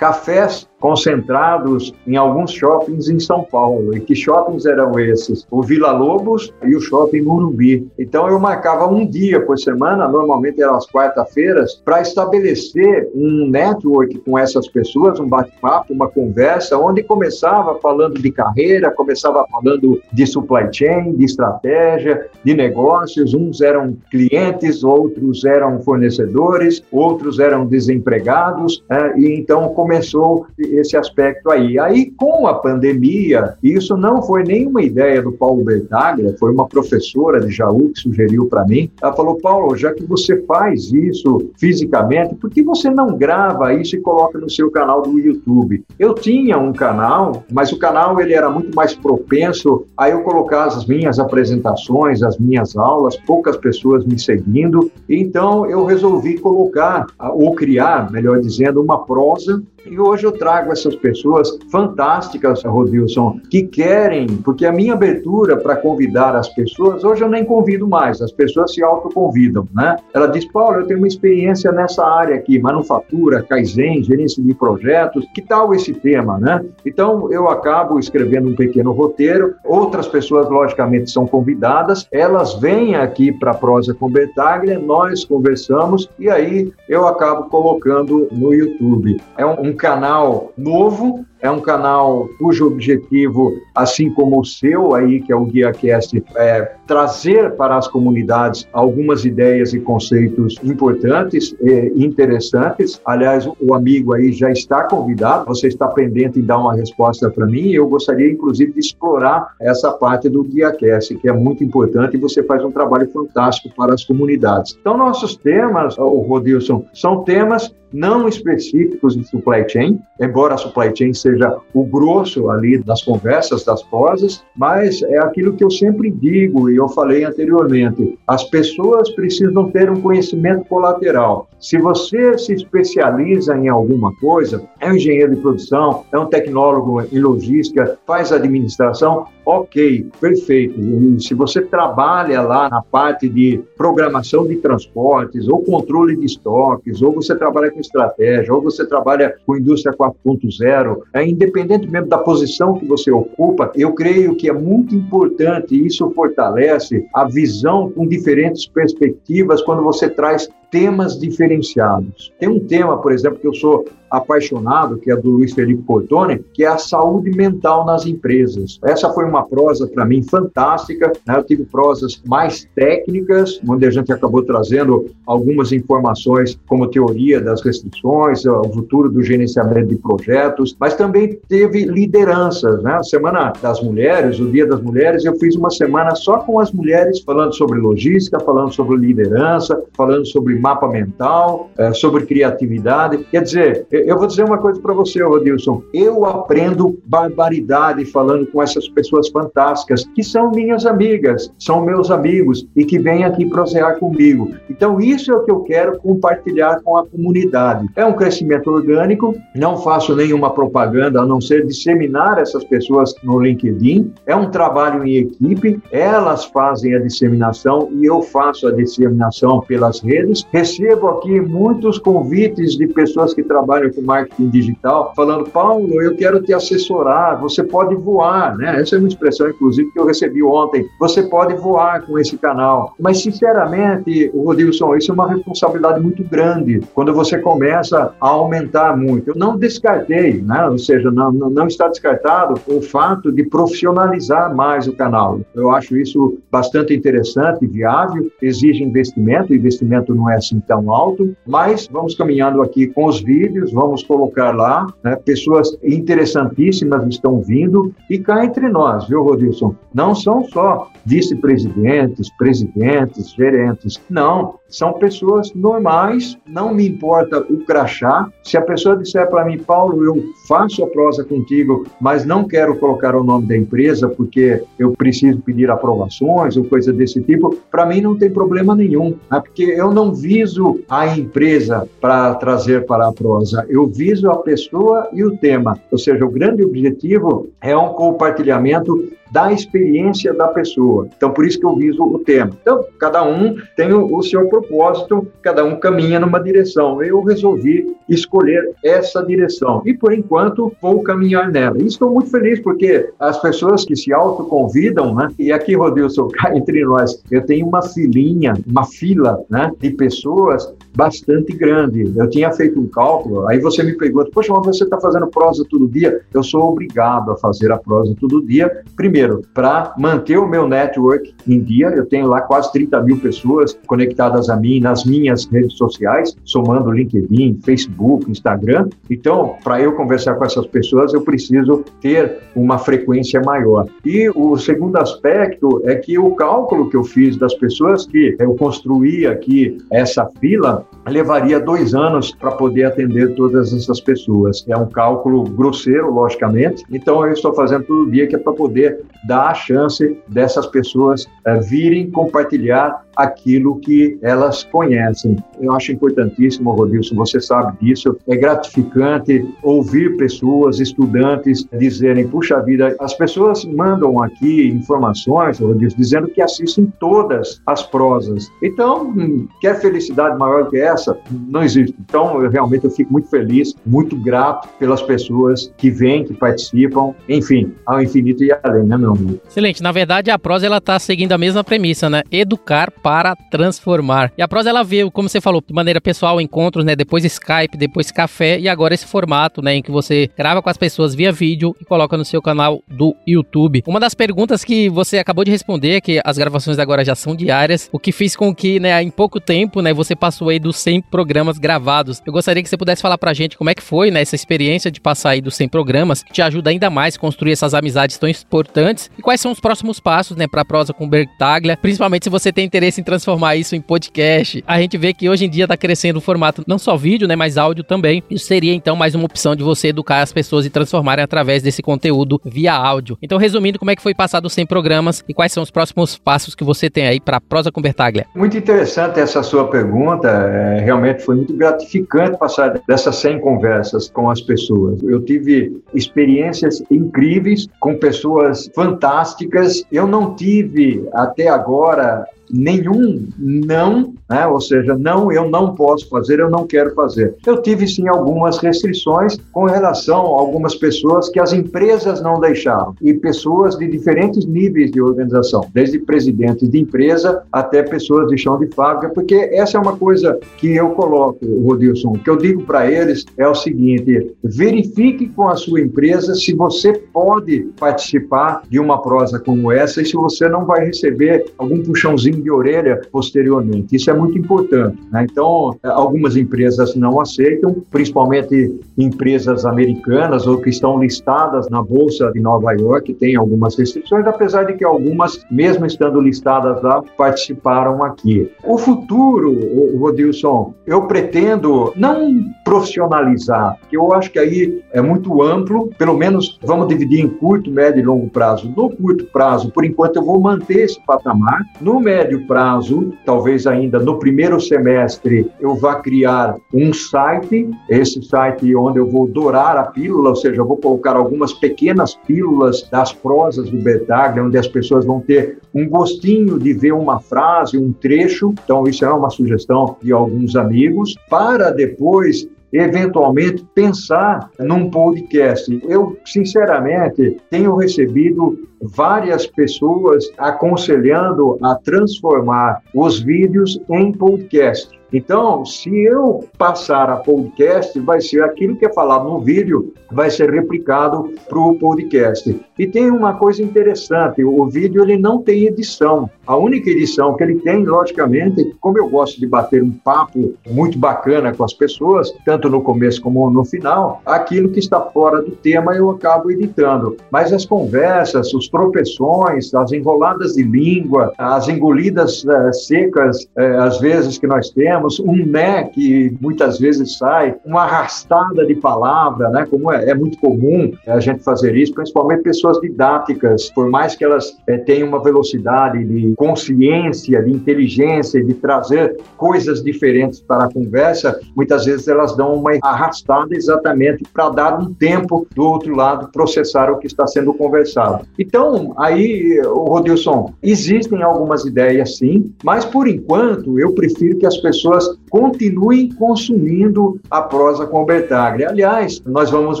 cafés concentrados em alguns shoppings em São Paulo. E que shoppings eram esses? O Vila Lobos e o Shopping Morumbi. Então eu marcava um dia por semana, normalmente eram as quarta-feiras, para estabelecer um network com essas pessoas, um bate-papo, uma conversa, onde começava falando de carreira, começava falando de supply chain, de estratégia, de negócios. Uns eram clientes, outros eram fornecedores, outros eram desempregados. Né? E então começou esse aspecto aí. Aí, com a pandemia, isso não foi nenhuma ideia do Paulo Bertaglia, foi uma professora de Jaú que sugeriu para mim. Ela falou: Paulo, já que você faz isso fisicamente, por que você não grava isso e coloca no seu canal do YouTube? Eu tinha um canal, mas o canal ele era muito mais propenso a eu colocar as minhas apresentações, as minhas aulas, poucas pessoas me seguindo. Então, eu resolvi colocar, ou criar, melhor dizendo, uma prosa e hoje eu trago essas pessoas fantásticas, Rodilson, que querem, porque a minha abertura para convidar as pessoas, hoje eu nem convido mais, as pessoas se autoconvidam, né? Ela diz, Paulo, eu tenho uma experiência nessa área aqui, manufatura, Kaizen, gerência de projetos, que tal esse tema, né? Então eu acabo escrevendo um pequeno roteiro, outras pessoas, logicamente, são convidadas, elas vêm aqui para a Prosa com Bertaglia, nós conversamos e aí eu acabo colocando no YouTube. É um um canal novo é um canal cujo objetivo, assim como o seu aí, que é o GuiaCast, é trazer para as comunidades algumas ideias e conceitos importantes e interessantes. Aliás, o amigo aí já está convidado, você está pendente em dar uma resposta para mim. Eu gostaria, inclusive, de explorar essa parte do GuiaCast, que é muito importante e você faz um trabalho fantástico para as comunidades. Então, nossos temas, o Rodilson, são temas não específicos de supply chain, embora a supply chain seja seja o grosso ali das conversas, das prosas, mas é aquilo que eu sempre digo e eu falei anteriormente: as pessoas precisam ter um conhecimento colateral. Se você se especializa em alguma coisa, é um engenheiro de produção, é um tecnólogo em logística, faz administração, ok, perfeito. E se você trabalha lá na parte de programação de transportes, ou controle de estoques, ou você trabalha com estratégia, ou você trabalha com indústria 4.0, é independente mesmo da posição que você ocupa, eu creio que é muito importante e isso fortalece a visão com diferentes perspectivas quando você traz temas diferenciados. Tem um tema, por exemplo, que eu sou apaixonado, que é do Luiz Felipe Portone, que é a saúde mental nas empresas. Essa foi uma prosa para mim fantástica. Né? Eu tive prosas mais técnicas, onde a gente acabou trazendo algumas informações como teoria das restrições, o futuro do gerenciamento de projetos, mas também teve lideranças. Né? A Semana das Mulheres, o Dia das Mulheres, eu fiz uma semana só com as mulheres falando sobre logística, falando sobre liderança, falando sobre mapa mental, eh, sobre criatividade. Quer dizer, eu vou dizer uma coisa para você, Rodilson. Eu aprendo barbaridade falando com essas pessoas fantásticas que são minhas amigas, são meus amigos e que vêm aqui prosear comigo. Então, isso é o que eu quero compartilhar com a comunidade. É um crescimento orgânico, não faço nenhuma propaganda a não ser disseminar essas pessoas no LinkedIn. É um trabalho em equipe, elas fazem a disseminação e eu faço a disseminação pelas redes. Recebo aqui muitos convites de pessoas que trabalham com marketing digital, falando: Paulo, eu quero te assessorar, você pode voar, né? Essa é uma expressão, inclusive, que eu recebi ontem. Você pode voar com esse canal. Mas, sinceramente, Rodilson, isso é uma responsabilidade muito grande quando você começa a aumentar muito. Eu não descartei, né? Ou seja, não, não está descartado o fato de profissionalizar mais o canal. Eu acho isso bastante interessante, viável, exige investimento, o investimento não é assim tão alto, mas vamos caminhando aqui com os vídeos, vamos colocar lá, né? pessoas interessantíssimas estão vindo, e cá entre nós, viu, Rodilson? Não são só vice-presidentes, presidentes, gerentes, não, são pessoas normais, não me importa o crachá. Se a pessoa disser para mim, Paulo, eu faço a prosa contigo, mas não quero colocar o nome da empresa porque eu preciso pedir aprovações ou coisa desse tipo, para mim não tem problema nenhum, né? porque eu não viso a empresa para trazer para a prosa, eu viso a pessoa e o tema. Ou seja, o grande objetivo é um compartilhamento da experiência da pessoa. Então, por isso que eu viso o tema. Então, cada um tem o, o seu propósito, cada um caminha numa direção. Eu resolvi escolher essa direção e, por enquanto, vou caminhar nela. E estou muito feliz porque as pessoas que se autoconvidam, né? E aqui, Rodilson, entre nós, eu tenho uma filinha, uma fila, né? De pessoas bastante grande. Eu tinha feito um cálculo, aí você me pergunta, poxa, mas você está fazendo prosa todo dia? Eu sou obrigado a fazer a prosa todo dia, primeiro Primeiro, para manter o meu network em dia, eu tenho lá quase 30 mil pessoas conectadas a mim nas minhas redes sociais, somando LinkedIn, Facebook, Instagram. Então, para eu conversar com essas pessoas, eu preciso ter uma frequência maior. E o segundo aspecto é que o cálculo que eu fiz das pessoas que eu construí aqui essa fila levaria dois anos para poder atender todas essas pessoas. É um cálculo grosseiro, logicamente. Então, eu estou fazendo todo dia que é para poder dar a chance dessas pessoas é, virem compartilhar aquilo que elas conhecem. Eu acho importantíssimo, Rodilson, você sabe disso. É gratificante ouvir pessoas, estudantes, dizerem: puxa vida, as pessoas mandam aqui informações, Rodilson, dizendo que assistem todas as prosas. Então, hum, quer felicidade maior que essa? Não existe. Então, eu realmente eu fico muito feliz, muito grato pelas pessoas que vêm, que participam, enfim, ao infinito e além, né, amigo? Excelente. Na verdade, a prosa ela está seguindo a mesma premissa, né? Educar para transformar. E a prosa ela veio, como você falou, de maneira pessoal, encontros, né? Depois Skype, depois café e agora esse formato, né? Em que você grava com as pessoas via vídeo e coloca no seu canal do YouTube. Uma das perguntas que você acabou de responder, é que as gravações agora já são diárias, o que fez com que, né, em pouco tempo, né, você passou aí dos 100 programas gravados. Eu gostaria que você pudesse falar pra gente como é que foi, né, essa experiência de passar aí dos 100 programas, que te ajuda ainda mais a construir essas amizades tão importantes e quais são os próximos passos, né, pra prosa com Bertaglia, principalmente se você tem interesse em transformar isso em podcast. A gente vê que hoje em dia tá crescendo o formato não só vídeo, né, mas áudio também. Isso seria então mais uma opção de você educar as pessoas e transformarem através desse conteúdo via áudio. Então, resumindo, como é que foi passado os 100 programas e quais são os próximos passos que você tem aí para prosa com Bertaglia? Muito interessante essa sua pergunta. É, realmente foi muito gratificante passar dessas 100 conversas com as pessoas. Eu tive experiências incríveis com pessoas fantásticas. Eu não tive até agora nenhum não, né? ou seja, não, eu não posso fazer, eu não quero fazer. Eu tive sim algumas restrições com relação a algumas pessoas que as empresas não deixaram e pessoas de diferentes níveis de organização, desde presidentes de empresa até pessoas de chão de fábrica, porque essa é uma coisa que eu coloco, Rodilson, que eu digo para eles é o seguinte: verifique com a sua empresa se você pode participar de uma prosa como essa e se você não vai receber algum puxãozinho de orelha posteriormente. Isso é muito importante. Né? Então, algumas empresas não aceitam, principalmente empresas americanas ou que estão listadas na Bolsa de Nova York, tem algumas restrições, apesar de que algumas, mesmo estando listadas lá, participaram aqui. O futuro, Rodilson, eu pretendo não profissionalizar, que eu acho que aí é muito amplo, pelo menos vamos dividir em curto, médio e longo prazo. No curto prazo, por enquanto, eu vou manter esse patamar. No médio prazo, talvez ainda no primeiro semestre, eu vá criar um site, esse site onde eu vou dourar a pílula, ou seja, eu vou colocar algumas pequenas pílulas das prosas do Betaglia, onde as pessoas vão ter um gostinho de ver uma frase, um trecho. Então, isso é uma sugestão de alguns amigos, para depois eventualmente pensar num podcast. Eu, sinceramente, tenho recebido várias pessoas aconselhando a transformar os vídeos em podcast. Então, se eu passar a podcast, vai ser aquilo que é falado no vídeo, vai ser replicado para o podcast. E tem uma coisa interessante, o vídeo ele não tem edição. A única edição que ele tem, logicamente, como eu gosto de bater um papo muito bacana com as pessoas, tanto no começo como no final, aquilo que está fora do tema eu acabo editando. Mas as conversas, os tropeções, as enroladas de língua, as engolidas uh, secas, uh, às vezes que nós temos, um né que muitas vezes sai, uma arrastada de palavra, né? Como é, é muito comum a gente fazer isso, principalmente pessoas didáticas, por mais que elas uh, tenham uma velocidade de consciência, de inteligência, de trazer coisas diferentes para a conversa, muitas vezes elas dão uma arrastada exatamente para dar um tempo do outro lado processar o que está sendo conversado. Então, aí, Rodilson, existem algumas ideias sim, mas por enquanto eu prefiro que as pessoas continuem consumindo a prosa com Bertaglia. Aliás, nós vamos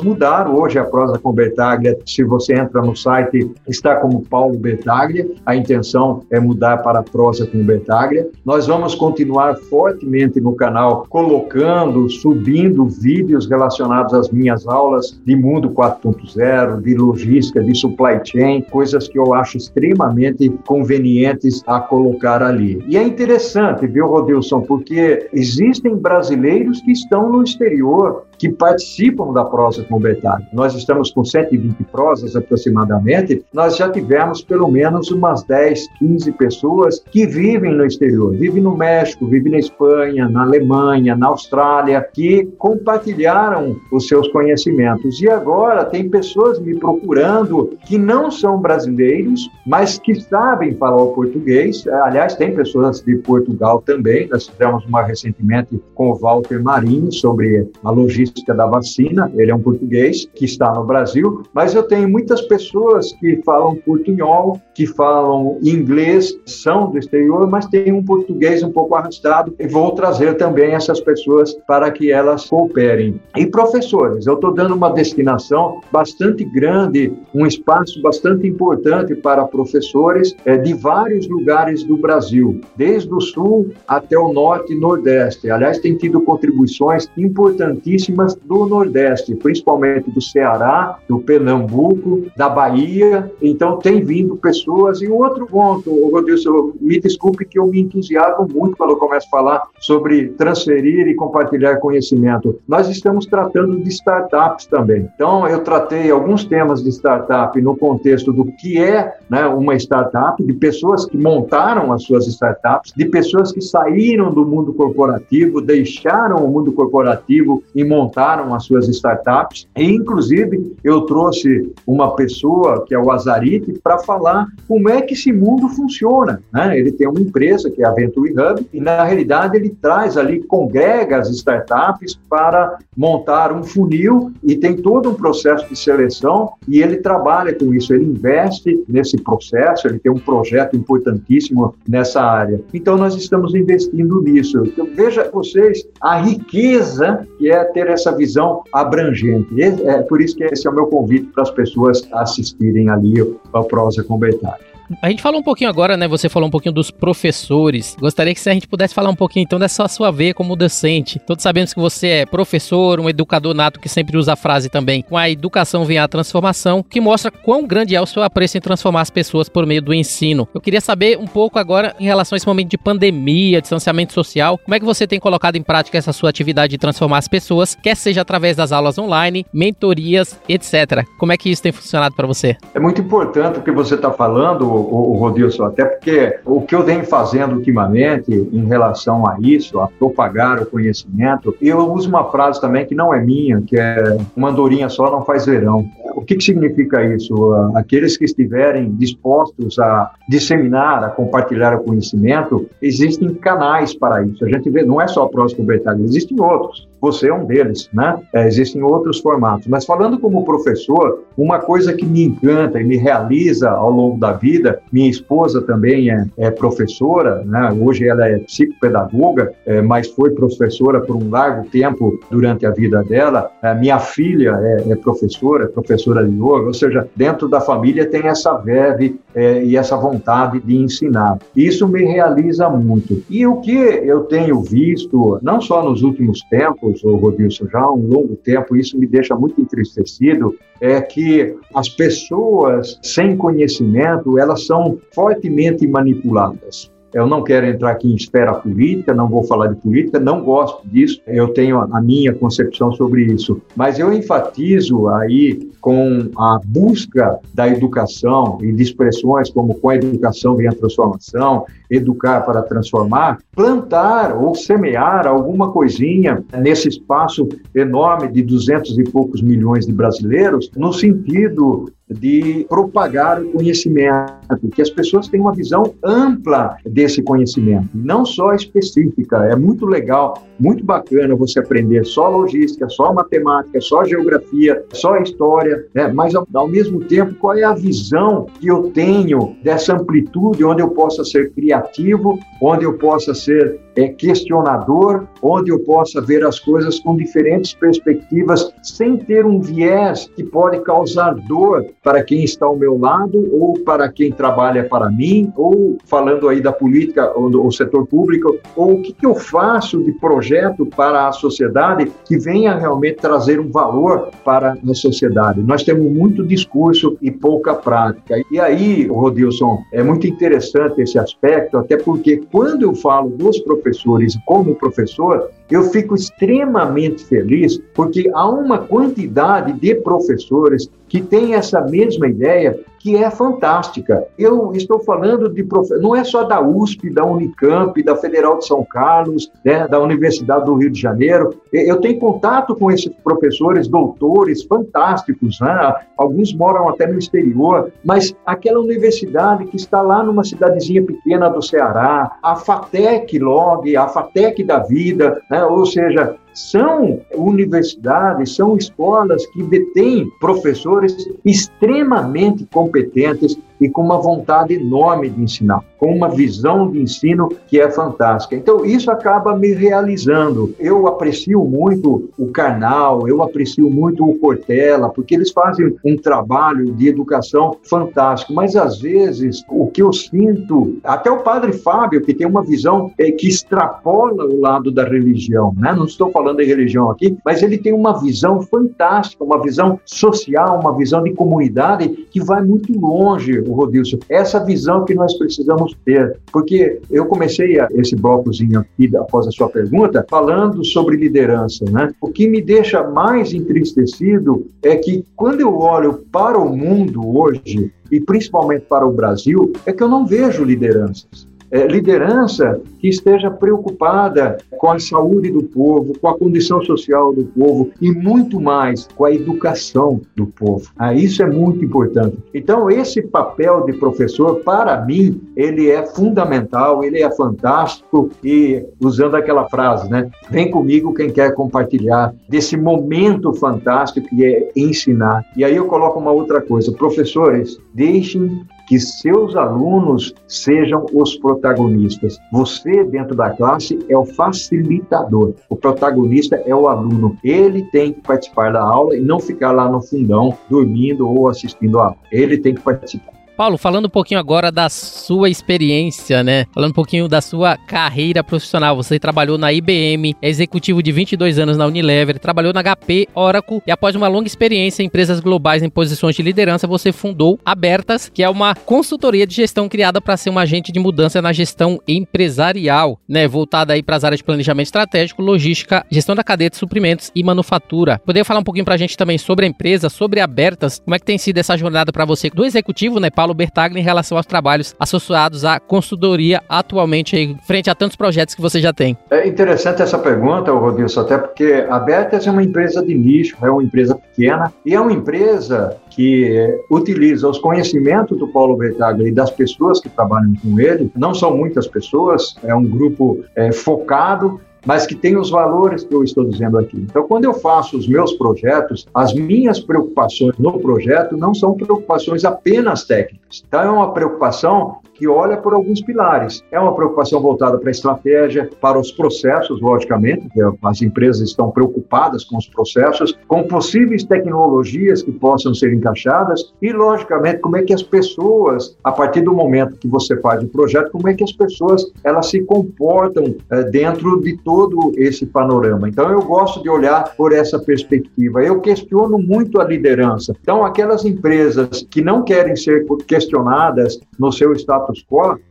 mudar hoje a prosa com Bertaglia. Se você entra no site, está como Paulo Bertaglia. A intenção é mudar para a prosa com Bertaglia. Nós vamos continuar fortemente no canal colocando, subindo vídeos relacionados às minhas aulas de mundo 4.0, de logística, de supply chain, coisas que eu acho extremamente convenientes a colocar ali. E é interessante, viu, Rodilson, porque existem brasileiros que estão no exterior que participam da prosa com Betânia. Nós estamos com 120 prosas aproximadamente, nós já tivemos pelo menos umas 10, 15 pessoas que vivem no exterior, vivem no México, vivem na Espanha, na Alemanha, na Austrália, que compartilharam os seus conhecimentos. E agora tem pessoas me procurando que não são brasileiros, mas que sabem falar o português. Aliás, tem pessoas de Portugal também. Nós fizemos uma recentemente com o Walter Marinho sobre a logística logística da vacina, ele é um português que está no Brasil, mas eu tenho muitas pessoas que falam portunhol, que falam inglês, são do exterior, mas têm um português um pouco arrastado e vou trazer também essas pessoas para que elas cooperem. E professores, eu estou dando uma destinação bastante grande, um espaço bastante importante para professores é, de vários lugares do Brasil, desde o sul até o norte e nordeste. Aliás, tem tido contribuições importantíssimas do Nordeste, principalmente do Ceará, do Pernambuco, da Bahia. Então, tem vindo pessoas. E outro ponto, Rodilson, me desculpe que eu me entusiasmo muito quando eu começo a falar sobre transferir e compartilhar conhecimento. Nós estamos tratando de startups também. Então, eu tratei alguns temas de startup no contexto do que é né, uma startup, de pessoas que montaram as suas startups, de pessoas que saíram do mundo corporativo, deixaram o mundo corporativo e montaram montaram as suas startups. E, inclusive, eu trouxe uma pessoa, que é o Azarite, para falar como é que esse mundo funciona. Né? Ele tem uma empresa, que é a Venture Hub, e, na realidade, ele traz ali, congrega as startups para montar um funil e tem todo um processo de seleção e ele trabalha com isso, ele investe nesse processo, ele tem um projeto importantíssimo nessa área. Então, nós estamos investindo nisso. Então, veja vocês a riqueza que é ter essa visão abrangente. É por isso que esse é o meu convite para as pessoas assistirem ali a Prosa com Betade. A gente falou um pouquinho agora, né? Você falou um pouquinho dos professores. Gostaria que a gente pudesse falar um pouquinho então dessa sua veia como docente. Todos sabemos que você é professor, um educador nato que sempre usa a frase também: com a educação vem a transformação, que mostra quão grande é o seu apreço em transformar as pessoas por meio do ensino. Eu queria saber um pouco agora em relação a esse momento de pandemia, distanciamento social, como é que você tem colocado em prática essa sua atividade de transformar as pessoas, quer seja através das aulas online, mentorias, etc. Como é que isso tem funcionado para você? É muito importante o que você está falando, o, o Rodilson, até porque o que eu venho fazendo ultimamente em relação a isso, a propagar o conhecimento, eu uso uma frase também que não é minha, que é uma andorinha só não faz verão. O que, que significa isso? Aqueles que estiverem dispostos a disseminar, a compartilhar o conhecimento, existem canais para isso. A gente vê, não é só a Próximo Bertalho, existem outros. Você é um deles, né? É, existem outros formatos. Mas falando como professor, uma coisa que me encanta e me realiza ao longo da vida, minha esposa também é, é professora, né? Hoje ela é psicopedagoga, é, mas foi professora por um largo tempo durante a vida dela. Minha filha é, é professora, é professora de yoga, ou seja, dentro da família tem essa verve é, e essa vontade de ensinar. Isso me realiza muito. E o que eu tenho visto, não só nos últimos tempos, o Rodilson, já há um longo tempo, isso me deixa muito entristecido, é que as pessoas sem conhecimento, elas são fortemente manipuladas. Eu não quero entrar aqui em esfera política, não vou falar de política, não gosto disso, eu tenho a minha concepção sobre isso. Mas eu enfatizo aí com a busca da educação e de expressões como com a educação vem a transformação, educar para transformar, plantar ou semear alguma coisinha nesse espaço enorme de duzentos e poucos milhões de brasileiros, no sentido de propagar o conhecimento, que as pessoas tenham uma visão ampla desse conhecimento, não só específica. É muito legal, muito bacana você aprender só logística, só matemática, só geografia, só história, né? mas ao, ao mesmo tempo, qual é a visão que eu tenho dessa amplitude onde eu possa ser criativo, onde eu possa ser é, questionador, onde eu possa ver as coisas com diferentes perspectivas, sem ter um viés que pode causar dor para quem está ao meu lado ou para quem trabalha para mim, ou falando aí da política ou do setor público, ou o que, que eu faço de projeto para a sociedade que venha realmente trazer um valor para a sociedade. Nós temos muito discurso e pouca prática. E aí, Rodilson, é muito interessante esse aspecto, até porque quando eu falo dos professores como professor, eu fico extremamente feliz porque há uma quantidade de professores que têm essa mesma ideia que é fantástica. Eu estou falando de não é só da USP, da Unicamp, da Federal de São Carlos, né, da Universidade do Rio de Janeiro. Eu tenho contato com esses professores, doutores fantásticos, né? alguns moram até no exterior, mas aquela universidade que está lá numa cidadezinha pequena do Ceará, a FATEC Log, a FATEC da Vida, né? ou seja, são universidades, são escolas que detêm professores extremamente competentes e com uma vontade enorme de ensinar, com uma visão de ensino que é fantástica. Então, isso acaba me realizando. Eu aprecio muito o Karnal, eu aprecio muito o Cortella, porque eles fazem um trabalho de educação fantástico, mas às vezes o que eu sinto, até o Padre Fábio, que tem uma visão é, que extrapola o lado da religião, né? não estou falando de religião aqui, mas ele tem uma visão fantástica, uma visão social, uma visão de comunidade que vai muito longe Rodilson, essa visão que nós precisamos ter. Porque eu comecei esse blocozinho aqui, após a sua pergunta, falando sobre liderança. Né? O que me deixa mais entristecido é que quando eu olho para o mundo hoje, e principalmente para o Brasil, é que eu não vejo lideranças. É, liderança que esteja preocupada com a saúde do povo, com a condição social do povo e muito mais com a educação do povo. Ah, isso é muito importante. Então, esse papel de professor, para mim, ele é fundamental, ele é fantástico e, usando aquela frase, né? Vem comigo quem quer compartilhar desse momento fantástico que é ensinar. E aí eu coloco uma outra coisa. Professores, deixem que seus alunos sejam os protagonistas. Você, dentro da classe, é o facilitador. O protagonista é o aluno. Ele tem que participar da aula e não ficar lá no fundão dormindo ou assistindo a aula. Ele tem que participar. Paulo, falando um pouquinho agora da sua experiência, né? Falando um pouquinho da sua carreira profissional. Você trabalhou na IBM, é executivo de 22 anos na Unilever, trabalhou na HP, Oracle e após uma longa experiência em empresas globais em posições de liderança, você fundou Abertas, que é uma consultoria de gestão criada para ser um agente de mudança na gestão empresarial, né? Voltada aí para as áreas de planejamento estratégico, logística, gestão da cadeia de suprimentos e manufatura. Poderia falar um pouquinho para a gente também sobre a empresa, sobre Abertas, como é que tem sido essa jornada para você do executivo, né, Paulo? Paulo Bertaglia em relação aos trabalhos associados à consultoria atualmente frente a tantos projetos que você já tem? É interessante essa pergunta, Rodilson, até porque a Bertas é uma empresa de nicho, é uma empresa pequena e é uma empresa que utiliza os conhecimentos do Paulo Bertaglia e das pessoas que trabalham com ele. Não são muitas pessoas, é um grupo é, focado mas que tem os valores que eu estou dizendo aqui. Então, quando eu faço os meus projetos, as minhas preocupações no projeto não são preocupações apenas técnicas. Então, é uma preocupação que olha por alguns pilares. É uma preocupação voltada para a estratégia, para os processos, logicamente, as empresas estão preocupadas com os processos, com possíveis tecnologias que possam ser encaixadas e, logicamente, como é que as pessoas, a partir do momento que você faz o projeto, como é que as pessoas elas se comportam é, dentro de todo esse panorama. Então, eu gosto de olhar por essa perspectiva. Eu questiono muito a liderança. Então, aquelas empresas que não querem ser questionadas no seu status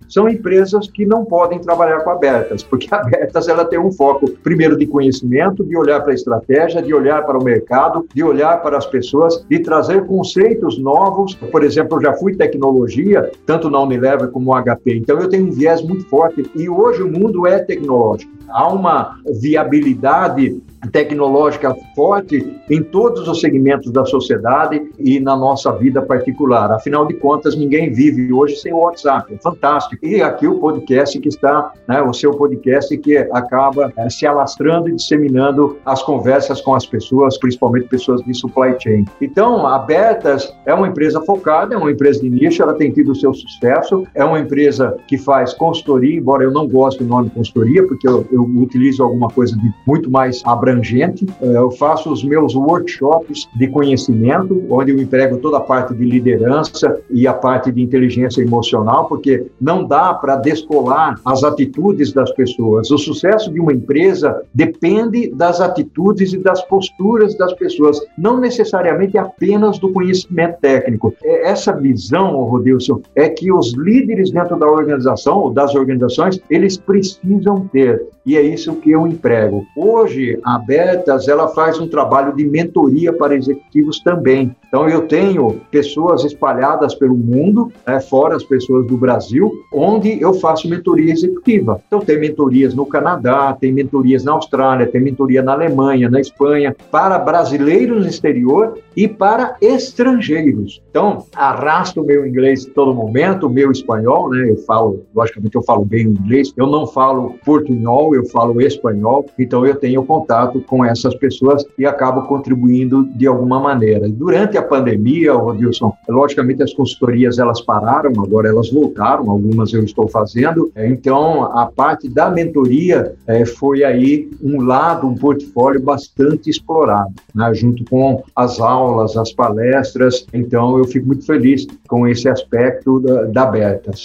são empresas que não podem trabalhar com abertas, porque abertas ela tem um foco, primeiro, de conhecimento, de olhar para a estratégia, de olhar para o mercado, de olhar para as pessoas, de trazer conceitos novos. Por exemplo, eu já fui tecnologia, tanto na Unilever como no HP, então eu tenho um viés muito forte e hoje o mundo é tecnológico. Há uma viabilidade tecnológica forte em todos os segmentos da sociedade e na nossa vida particular. Afinal de contas, ninguém vive hoje sem o WhatsApp. É fantástico. E aqui o podcast que está, né, o seu podcast que acaba é, se alastrando e disseminando as conversas com as pessoas, principalmente pessoas de supply chain. Então, a Betas é uma empresa focada, é uma empresa de nicho, ela tem tido o seu sucesso, é uma empresa que faz consultoria, embora eu não goste do nome consultoria, porque eu, eu utilizo alguma coisa de muito mais abrangente abrangente. É, eu faço os meus workshops de conhecimento, onde eu emprego toda a parte de liderança e a parte de inteligência emocional, porque não dá para descolar as atitudes das pessoas. O sucesso de uma empresa depende das atitudes e das posturas das pessoas, não necessariamente apenas do conhecimento técnico. É, essa visão, Rodilson, é que os líderes dentro da organização ou das organizações, eles precisam ter. E é isso que eu emprego. Hoje, a Abertas, ela faz um trabalho de mentoria para executivos também. Então, eu tenho pessoas espalhadas pelo mundo, né, fora as pessoas do Brasil, onde eu faço mentoria executiva. Então, tem mentorias no Canadá, tem mentorias na Austrália, tem mentoria na Alemanha, na Espanha, para brasileiros no exterior e para estrangeiros. Então, arrasto o meu inglês todo momento, o meu espanhol, né? Eu falo, logicamente, eu falo bem o inglês, eu não falo portunhol, eu falo espanhol, então eu tenho contato com essas pessoas e acabo contribuindo de alguma maneira. Durante a pandemia, Rodilson, logicamente as consultorias elas pararam, agora elas voltaram, algumas eu estou fazendo. É, então, a parte da mentoria é, foi aí um lado, um portfólio bastante explorado, né, junto com as aulas, as palestras. Então, eu fico muito feliz com esse aspecto da, da.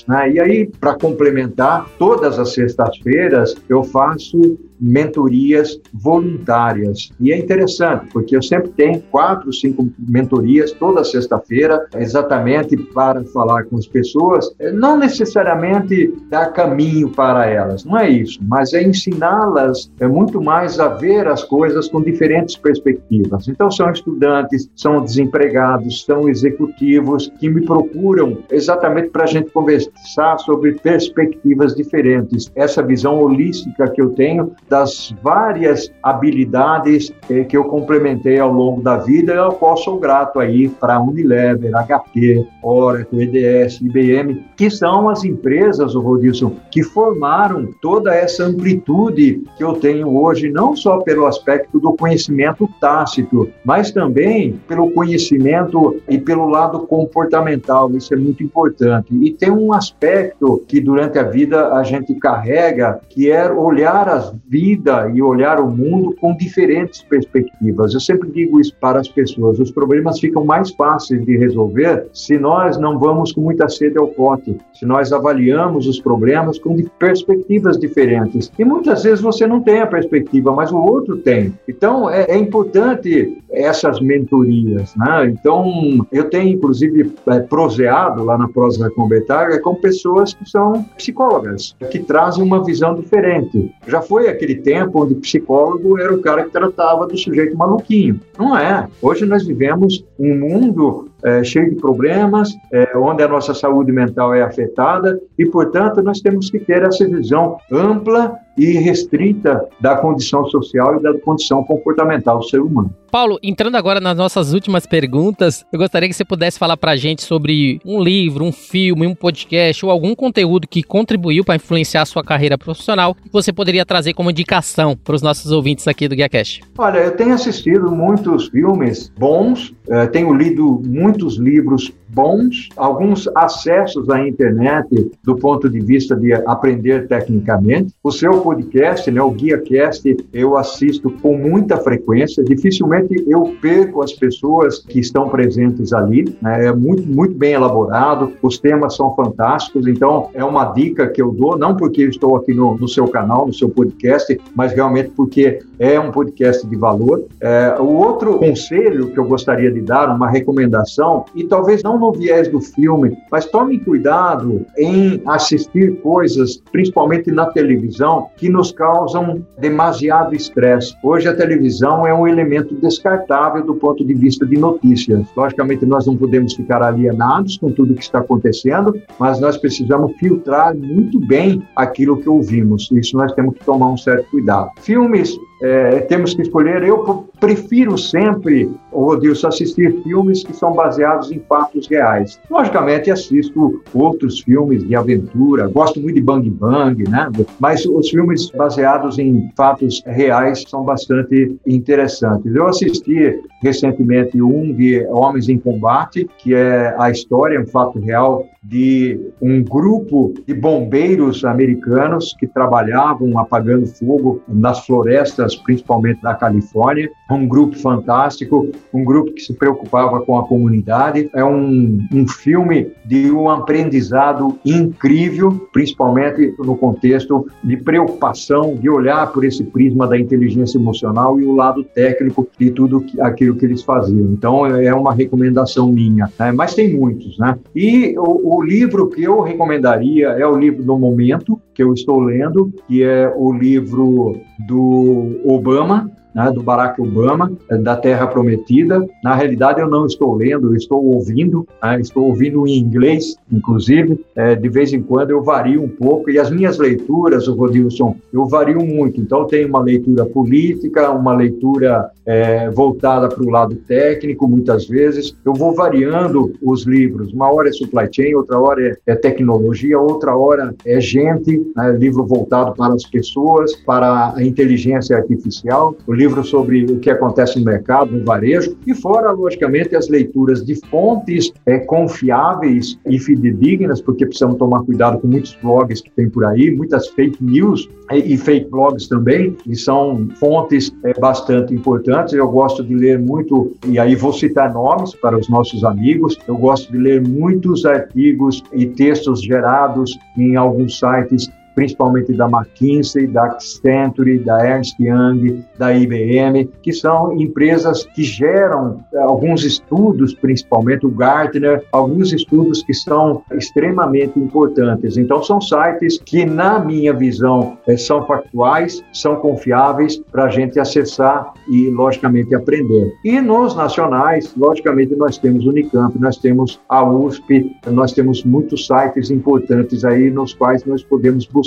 Né? E aí, para complementar, todas as sextas-feiras eu faço mentorias voluntárias. E é interessante, porque eu sempre tenho quatro, cinco mentorias toda sexta-feira, exatamente para falar com as pessoas, não necessariamente dar caminho para elas, não é isso, mas é ensiná-las é muito mais a ver as coisas com diferentes perspectivas. Então, são estudantes, são desempregados, são executivos que me procuram exatamente para a gente conversar sobre perspectivas diferentes. Essa visão holística que eu tenho das várias habilidades eh, que eu complementei ao longo da vida, ao qual sou grato aí para Unilever, HP, Oracle, EDS, IBM, que são as empresas, o Rodilson, que formaram toda essa amplitude que eu tenho hoje, não só pelo aspecto do conhecimento tácito, mas também pelo conhecimento e pelo lado comportamental. Isso é muito importante. E tem um aspecto que durante a vida a gente carrega, que é olhar a vida e olhar o mundo com diferentes perspectivas. Eu sempre digo isso para as pessoas: os problemas ficam mais fáceis de resolver se nós não vamos com muita sede ao pote, se nós avaliamos os problemas com perspectivas diferentes. E muitas vezes você não tem a perspectiva, mas o outro tem. Então é, é importante essas mentorias, né? Então eu tenho inclusive é, proseado lá na Prosa com Betaga com pessoas que são psicólogas, que trazem uma visão diferente. Já foi aquele tempo onde o psicólogo era o cara que tratava do sujeito maluquinho. Não é. Hoje nós vivemos um mundo é, cheio de problemas, é, onde a nossa saúde mental é afetada e, portanto, nós temos que ter essa visão ampla e restrita da condição social e da condição comportamental do ser humano. Paulo, entrando agora nas nossas últimas perguntas, eu gostaria que você pudesse falar para a gente sobre um livro, um filme, um podcast ou algum conteúdo que contribuiu para influenciar a sua carreira profissional que você poderia trazer como indicação para os nossos ouvintes aqui do GuiaCast. Olha, eu tenho assistido muitos filmes bons, é, tenho lido muitos livros bons, alguns acessos à internet do ponto de vista de aprender tecnicamente. O seu podcast, né, o GuiaCast, eu assisto com muita frequência. Dificilmente eu perco as pessoas que estão presentes ali. Né, é muito, muito bem elaborado, os temas são fantásticos. Então, é uma dica que eu dou, não porque eu estou aqui no, no seu canal, no seu podcast, mas realmente porque é um podcast de valor. É, o outro conselho que eu gostaria de dar, uma recomendação, e talvez não no viés do filme, mas tome cuidado em assistir coisas, principalmente na televisão, que nos causam demasiado estresse. Hoje a televisão é um elemento descartável do ponto de vista de notícias. Logicamente, nós não podemos ficar alienados com tudo que está acontecendo, mas nós precisamos filtrar muito bem aquilo que ouvimos. Isso nós temos que tomar um certo cuidado. Filmes é, temos que escolher. Eu prefiro sempre, Rodilson, assistir filmes que são baseados em fatos reais. Logicamente, assisto outros filmes de aventura, gosto muito de Bang Bang, né? Mas os filmes baseados em fatos reais são bastante interessantes. Eu assisti recentemente um de Homens em Combate, que é a história, um fato real de um grupo de bombeiros americanos que trabalhavam apagando fogo nas florestas, principalmente da Califórnia. Um grupo fantástico, um grupo que se preocupava com a comunidade. É um, um filme de um aprendizado incrível, principalmente no contexto de preocupação, de olhar por esse prisma da inteligência emocional e o lado técnico de tudo aquilo que eles faziam. Então, é uma recomendação minha. Né? Mas tem muitos, né? E o, o livro que eu recomendaria é o livro do momento, que eu estou lendo, que é o livro do Obama, né, do Barack Obama, eh, da Terra Prometida. Na realidade, eu não estou lendo, eu estou ouvindo, né, estou ouvindo em inglês, inclusive. É, de vez em quando eu vario um pouco, e as minhas leituras, o Rodilson, eu vario muito. Então, tenho uma leitura política, uma leitura é, voltada para o lado técnico, muitas vezes. Eu vou variando os livros. Uma hora é supply chain, outra hora é, é tecnologia, outra hora é gente, né, livro voltado para as pessoas, para a inteligência artificial. O livro sobre o que acontece no mercado, no varejo, e fora, logicamente, as leituras de fontes é, confiáveis e fidedignas, porque precisamos tomar cuidado com muitos blogs que tem por aí, muitas fake news e, e fake blogs também, e são fontes é, bastante importantes. Eu gosto de ler muito, e aí vou citar nomes para os nossos amigos, eu gosto de ler muitos artigos e textos gerados em alguns sites principalmente da McKinsey, da Accenture, da Ernst Young, da IBM, que são empresas que geram eh, alguns estudos, principalmente o Gartner, alguns estudos que são extremamente importantes. Então, são sites que, na minha visão, eh, são factuais, são confiáveis para a gente acessar e, logicamente, aprender. E nos nacionais, logicamente, nós temos Unicamp, nós temos a USP, nós temos muitos sites importantes aí nos quais nós podemos buscar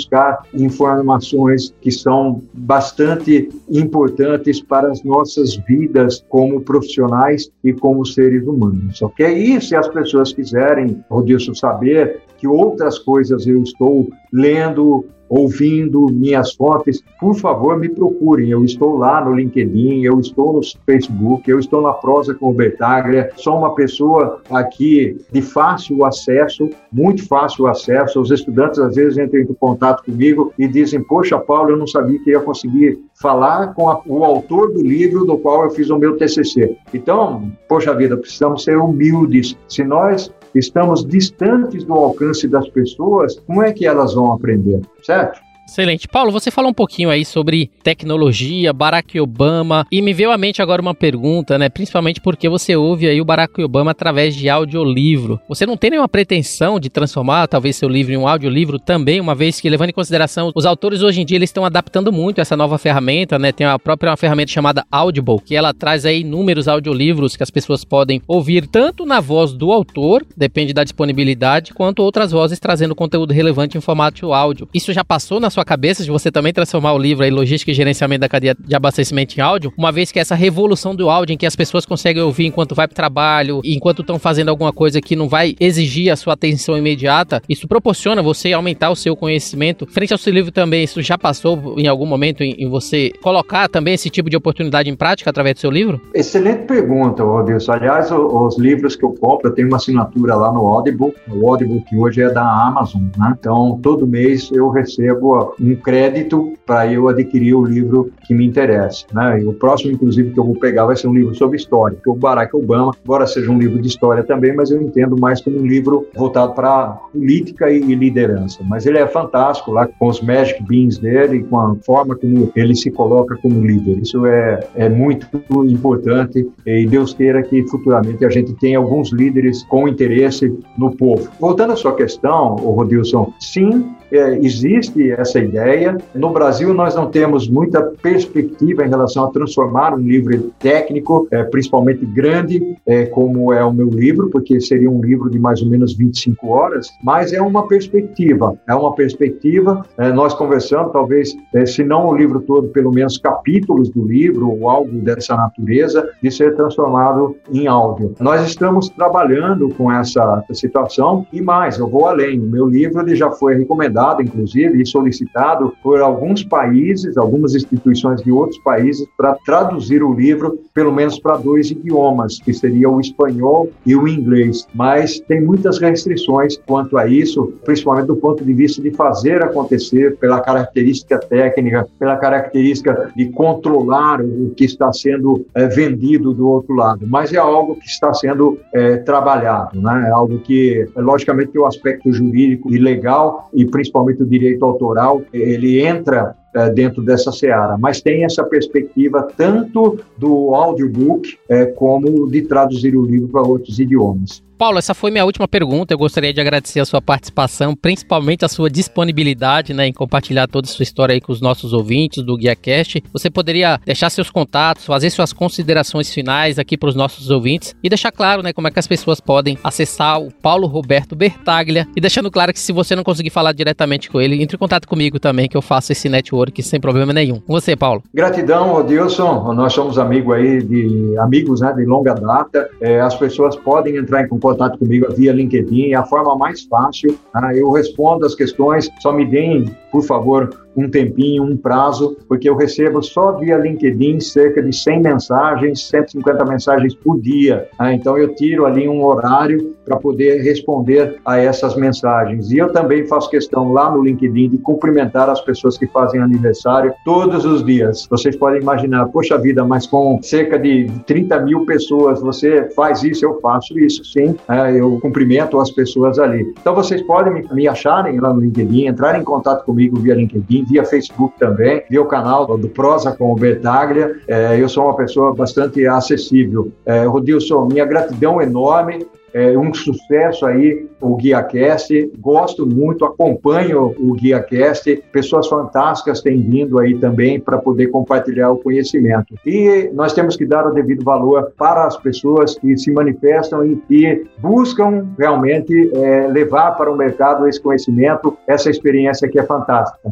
informações que são bastante importantes para as nossas vidas como profissionais e como seres humanos, ok? E se as pessoas quiserem, Rodilson, saber que outras coisas eu estou lendo, ouvindo minhas fontes, por favor, me procurem. Eu estou lá no LinkedIn, eu estou no Facebook, eu estou na Prosa com o Bertaglia. Sou uma pessoa aqui de fácil acesso, muito fácil acesso. Os estudantes às vezes entram em contato comigo e dizem: Poxa, Paulo, eu não sabia que ia conseguir falar com a, o autor do livro do qual eu fiz o meu TCC. Então, poxa vida, precisamos ser humildes. Se nós estamos distantes do alcance das pessoas, como é que elas vão aprender, certo? Excelente. Paulo, você falou um pouquinho aí sobre tecnologia, Barack Obama, e me veio à mente agora uma pergunta, né? Principalmente porque você ouve aí o Barack Obama através de audiolivro. Você não tem nenhuma pretensão de transformar talvez seu livro em um audiolivro também, uma vez que, levando em consideração, os autores hoje em dia eles estão adaptando muito essa nova ferramenta, né? Tem a própria ferramenta chamada Audible, que ela traz aí inúmeros audiolivros que as pessoas podem ouvir tanto na voz do autor, depende da disponibilidade, quanto outras vozes trazendo conteúdo relevante em formato áudio. Isso já passou na sua cabeça de você também transformar o livro aí, Logística e Gerenciamento da Cadeia de Abastecimento em áudio, uma vez que essa revolução do áudio em que as pessoas conseguem ouvir enquanto vai para o trabalho, enquanto estão fazendo alguma coisa que não vai exigir a sua atenção imediata, isso proporciona você aumentar o seu conhecimento. Frente ao seu livro também, isso já passou em algum momento em, em você colocar também esse tipo de oportunidade em prática através do seu livro? Excelente pergunta, Rodilson. Aliás, os, os livros que eu compro, eu tenho uma assinatura lá no Audible, o Audible que hoje é da Amazon, né? Então, todo mês eu recebo um crédito para eu adquirir o livro que me interessa. Né? E o próximo, inclusive, que eu vou pegar vai ser um livro sobre história, que o Barack Obama, embora seja um livro de história também, mas eu entendo mais como um livro voltado para política e liderança. Mas ele é fantástico lá com os magic beans dele, com a forma como ele se coloca como líder. Isso é, é muito importante e Deus queira que futuramente a gente tenha alguns líderes com interesse no povo. Voltando à sua questão, Rodilson, sim, é, existe essa ideia. No Brasil, nós não temos muita perspectiva em relação a transformar um livro técnico, é, principalmente grande, é, como é o meu livro, porque seria um livro de mais ou menos 25 horas, mas é uma perspectiva. É uma perspectiva. É, nós conversamos, talvez, é, se não o livro todo, pelo menos capítulos do livro ou algo dessa natureza, de ser transformado em áudio. Nós estamos trabalhando com essa situação e mais, eu vou além. O meu livro ele já foi recomendado inclusive, e solicitado por alguns países, algumas instituições de outros países, para traduzir o livro, pelo menos para dois idiomas, que seria o espanhol e o inglês. Mas tem muitas restrições quanto a isso, principalmente do ponto de vista de fazer acontecer, pela característica técnica, pela característica de controlar o que está sendo é, vendido do outro lado. Mas é algo que está sendo é, trabalhado, né? É algo que, logicamente, tem o aspecto jurídico e legal e principalmente principalmente o direito autoral, ele entra é, dentro dessa seara, mas tem essa perspectiva tanto do audiobook é, como de traduzir o livro para outros idiomas. Paulo, essa foi minha última pergunta. Eu gostaria de agradecer a sua participação, principalmente a sua disponibilidade né, em compartilhar toda a sua história aí com os nossos ouvintes do GuiaCast. Você poderia deixar seus contatos, fazer suas considerações finais aqui para os nossos ouvintes e deixar claro né, como é que as pessoas podem acessar o Paulo Roberto Bertaglia e deixando claro que se você não conseguir falar diretamente com ele, entre em contato comigo também, que eu faço esse network sem problema nenhum. Você, Paulo. Gratidão, Odilson. Nós somos amigos aí de amigos né, de longa data. É, as pessoas podem entrar em contato comigo via LinkedIn, é a forma mais fácil. Tá? Eu respondo as questões, só me deem, por favor, um tempinho, um prazo, porque eu recebo só via LinkedIn cerca de 100 mensagens, 150 mensagens por dia. Tá? Então eu tiro ali um horário para poder responder a essas mensagens. E eu também faço questão lá no LinkedIn de cumprimentar as pessoas que fazem aniversário todos os dias. Vocês podem imaginar, poxa vida, mas com cerca de 30 mil pessoas, você faz isso, eu faço isso, sim. É, eu cumprimento as pessoas ali. Então vocês podem me, me acharem lá no LinkedIn, entrar em contato comigo via LinkedIn, via Facebook também, via o canal do Prosa com o Bertaglia. É, eu sou uma pessoa bastante acessível. É, Rodilson, minha gratidão enorme é um sucesso aí o GuiaCast. Gosto muito, acompanho o GuiaCast. Pessoas fantásticas têm vindo aí também para poder compartilhar o conhecimento. E nós temos que dar o devido valor para as pessoas que se manifestam e que buscam realmente é, levar para o mercado esse conhecimento, essa experiência que é fantástica.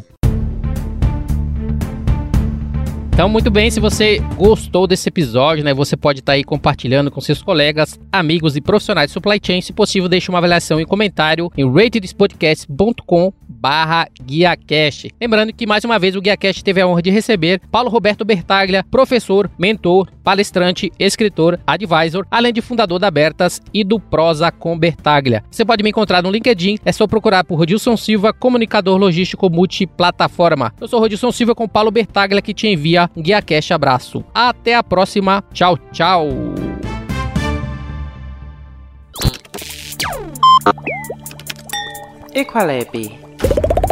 Então, muito bem, se você gostou desse episódio, né, você pode estar tá aí compartilhando com seus colegas, amigos e profissionais de supply chain. Se possível, deixe uma avaliação e comentário em ratedspodcast.com barra GuiaCast. Lembrando que, mais uma vez, o GuiaCast teve a honra de receber Paulo Roberto Bertaglia, professor, mentor, palestrante, escritor, advisor, além de fundador da Abertas e do Prosa com Bertaglia. Você pode me encontrar no LinkedIn, é só procurar por Rodilson Silva, comunicador logístico multiplataforma. Eu sou Rodilson Silva com Paulo Bertaglia, que te envia um Guia Cash abraço. Até a próxima. Tchau, tchau. Equalab you